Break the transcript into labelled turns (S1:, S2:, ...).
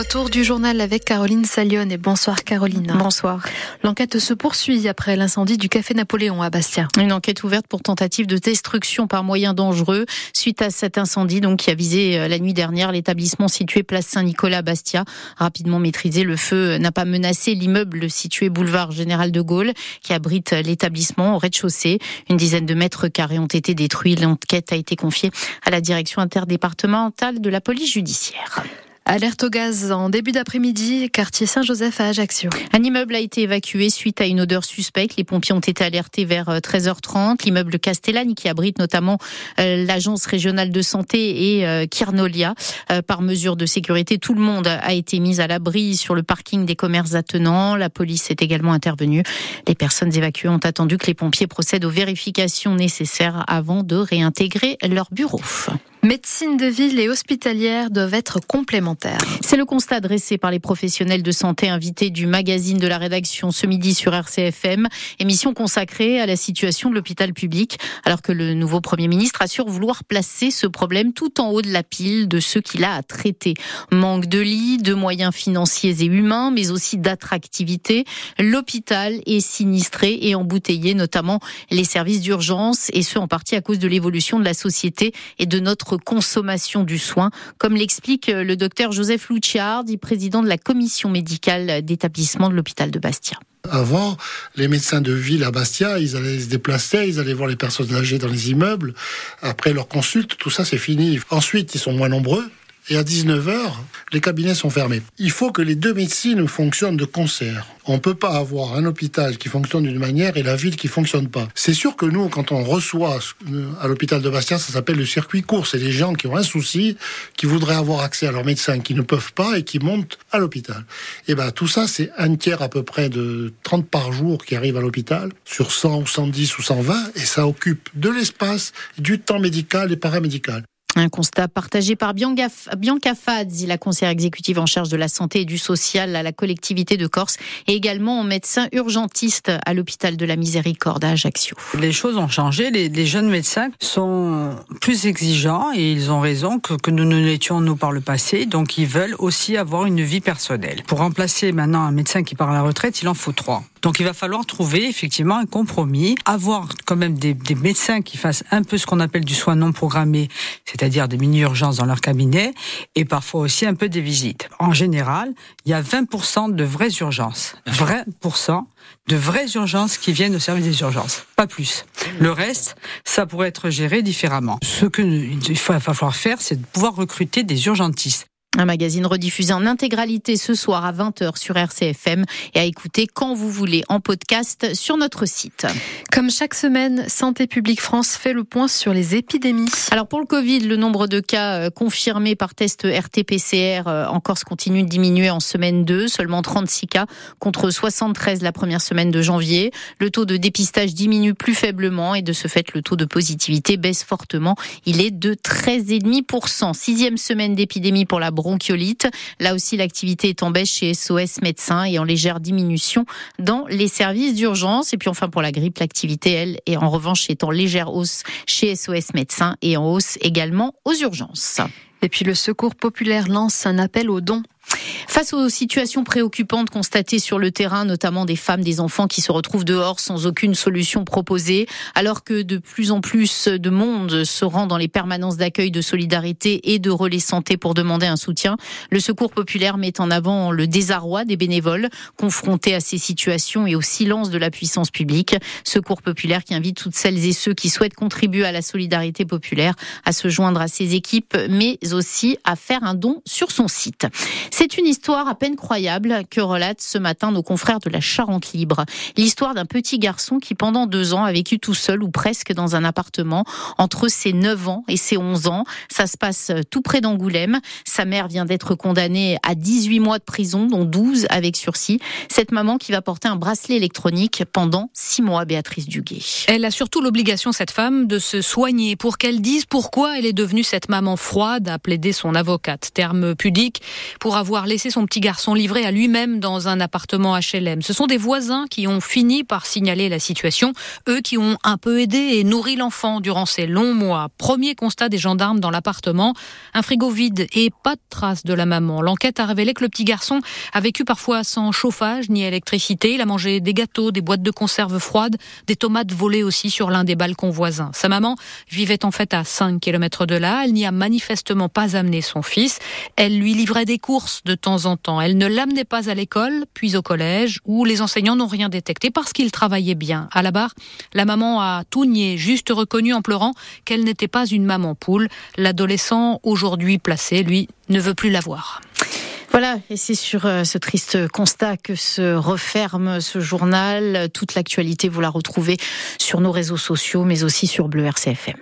S1: Retour du journal avec Caroline Salion et bonsoir Caroline.
S2: Bonsoir.
S1: L'enquête se poursuit après l'incendie du café Napoléon à Bastia.
S2: Une enquête ouverte pour tentative de destruction par moyens dangereux suite à cet incendie donc qui a visé euh, la nuit dernière l'établissement situé place Saint-Nicolas à Bastia. Rapidement maîtrisé, le feu n'a pas menacé l'immeuble situé boulevard Général de Gaulle qui abrite l'établissement au rez-de-chaussée. Une dizaine de mètres carrés ont été détruits. L'enquête a été confiée à la direction interdépartementale de la police judiciaire.
S1: Alerte au gaz en début d'après-midi, quartier Saint-Joseph à Ajaccio.
S2: Un immeuble a été évacué suite à une odeur suspecte. Les pompiers ont été alertés vers 13h30. Euh, L'immeuble Castellane, qui abrite notamment euh, l'agence régionale de santé et euh, Kirnolia. Par mesure de sécurité, tout le monde a été mis à l'abri sur le parking des commerces attenants. La police est également intervenue. Les personnes évacuées ont attendu que les pompiers procèdent aux vérifications nécessaires avant de réintégrer leur bureau.
S1: Médecine de ville et hospitalière doivent être complémentaires.
S2: C'est le constat dressé par les professionnels de santé invités du magazine de la rédaction ce midi sur RCFM, émission consacrée à la situation de l'hôpital public, alors que le nouveau Premier ministre assure vouloir placer ce problème tout en haut de la pile de ceux qu'il a à traiter. Manque de lits, de moyens financiers et humains, mais aussi d'attractivité. L'hôpital est sinistré et embouteillé, notamment les services d'urgence, et ce en partie à cause de l'évolution de la société et de notre consommation du soin, comme l'explique le docteur Joseph Luciardi, président de la commission médicale d'établissement de l'hôpital de Bastia.
S3: Avant, les médecins de ville à Bastia, ils allaient se déplacer, ils allaient voir les personnes âgées dans les immeubles. Après leur consulte, tout ça c'est fini. Ensuite, ils sont moins nombreux et à 19h, les cabinets sont fermés. Il faut que les deux médecines fonctionnent de concert. On ne peut pas avoir un hôpital qui fonctionne d'une manière et la ville qui fonctionne pas. C'est sûr que nous, quand on reçoit euh, à l'hôpital de Bastia, ça s'appelle le circuit court. C'est des gens qui ont un souci, qui voudraient avoir accès à leurs médecins, qui ne peuvent pas et qui montent à l'hôpital. Et ben tout ça, c'est un tiers à peu près de 30 par jour qui arrivent à l'hôpital, sur 100 ou 110 ou 120, et ça occupe de l'espace, du temps médical et paramédical.
S2: Un constat partagé par Bianca, Fadzi, la conseillère exécutive en charge de la santé et du social à la collectivité de Corse, et également médecin urgentiste à l'hôpital de la Miséricorde à Ajaccio.
S4: Les choses ont changé. Les, jeunes médecins sont plus exigeants et ils ont raison que, que nous ne l'étions nous par le passé. Donc ils veulent aussi avoir une vie personnelle. Pour remplacer maintenant un médecin qui part à la retraite, il en faut trois. Donc il va falloir trouver effectivement un compromis, avoir quand même des, des médecins qui fassent un peu ce qu'on appelle du soin non programmé, c'est-à-dire des mini-urgences dans leur cabinet, et parfois aussi un peu des visites. En général, il y a 20% de vraies urgences. 20% de vraies urgences qui viennent au service des urgences, pas plus. Le reste, ça pourrait être géré différemment. Ce qu'il va falloir faire, c'est de pouvoir recruter des urgentistes.
S2: Un magazine rediffusé en intégralité ce soir à 20h sur RCFM et à écouter quand vous voulez en podcast sur notre site.
S1: Comme chaque semaine, Santé publique France fait le point sur les épidémies.
S2: Alors pour le Covid, le nombre de cas euh, confirmés par test RT-PCR euh, en Corse continue de diminuer en semaine 2, seulement 36 cas contre 73 la première semaine de janvier. Le taux de dépistage diminue plus faiblement et de ce fait le taux de positivité baisse fortement. Il est de 13,5%. Sixième semaine d'épidémie pour la bronchiolite. Là aussi, l'activité est en baisse chez SOS Médecins et en légère diminution dans les services d'urgence. Et puis enfin, pour la grippe, l'activité, elle, est en revanche est en légère hausse chez SOS Médecins et en hausse également aux urgences.
S1: Et puis le Secours populaire lance un appel aux dons.
S2: Face aux situations préoccupantes constatées sur le terrain, notamment des femmes, des enfants qui se retrouvent dehors sans aucune solution proposée, alors que de plus en plus de monde se rend dans les permanences d'accueil de solidarité et de relais santé pour demander un soutien, le Secours populaire met en avant le désarroi des bénévoles confrontés à ces situations et au silence de la puissance publique. Secours populaire qui invite toutes celles et ceux qui souhaitent contribuer à la solidarité populaire à se joindre à ses équipes, mais aussi à faire un don sur son site. C'est une histoire à peine croyable que relatent ce matin nos confrères de la Charente Libre. L'histoire d'un petit garçon qui pendant deux ans a vécu tout seul ou presque dans un appartement entre ses 9 ans et ses 11 ans. Ça se passe tout près d'Angoulême. Sa mère vient d'être condamnée à 18 mois de prison, dont 12 avec sursis. Cette maman qui va porter un bracelet électronique pendant 6 mois, Béatrice Duguet.
S5: Elle a surtout l'obligation, cette femme, de se soigner pour qu'elle dise pourquoi elle est devenue cette maman froide, a plaidé son avocate. Terme pudique pour laissé son son petit garçon livré à lui-même dans un appartement HLM. Ce sont des voisins qui ont fini par signaler la situation, eux qui ont un peu aidé et nourri l'enfant durant ces longs mois. Premier constat des gendarmes dans l'appartement, un frigo vide et pas de traces de la maman. L'enquête a révélé que le petit garçon a vécu parfois sans chauffage ni électricité. Il a mangé des gâteaux, des boîtes de conserve froides, des tomates volées aussi sur l'un des balcons voisins. Sa maman vivait en fait à 5 km de là. Elle n'y a manifestement pas amené son fils. Elle lui livrait des courses de temps en temps. Elle ne l'amenait pas à l'école, puis au collège, où les enseignants n'ont rien détecté parce qu'il travaillait bien. À la barre, la maman a tout nié, juste reconnu en pleurant qu'elle n'était pas une maman poule. L'adolescent, aujourd'hui placé, lui, ne veut plus la voir.
S2: Voilà, et c'est sur euh, ce triste constat que se referme ce journal. Toute l'actualité, vous la retrouvez sur nos réseaux sociaux, mais aussi sur Bleu RCFM.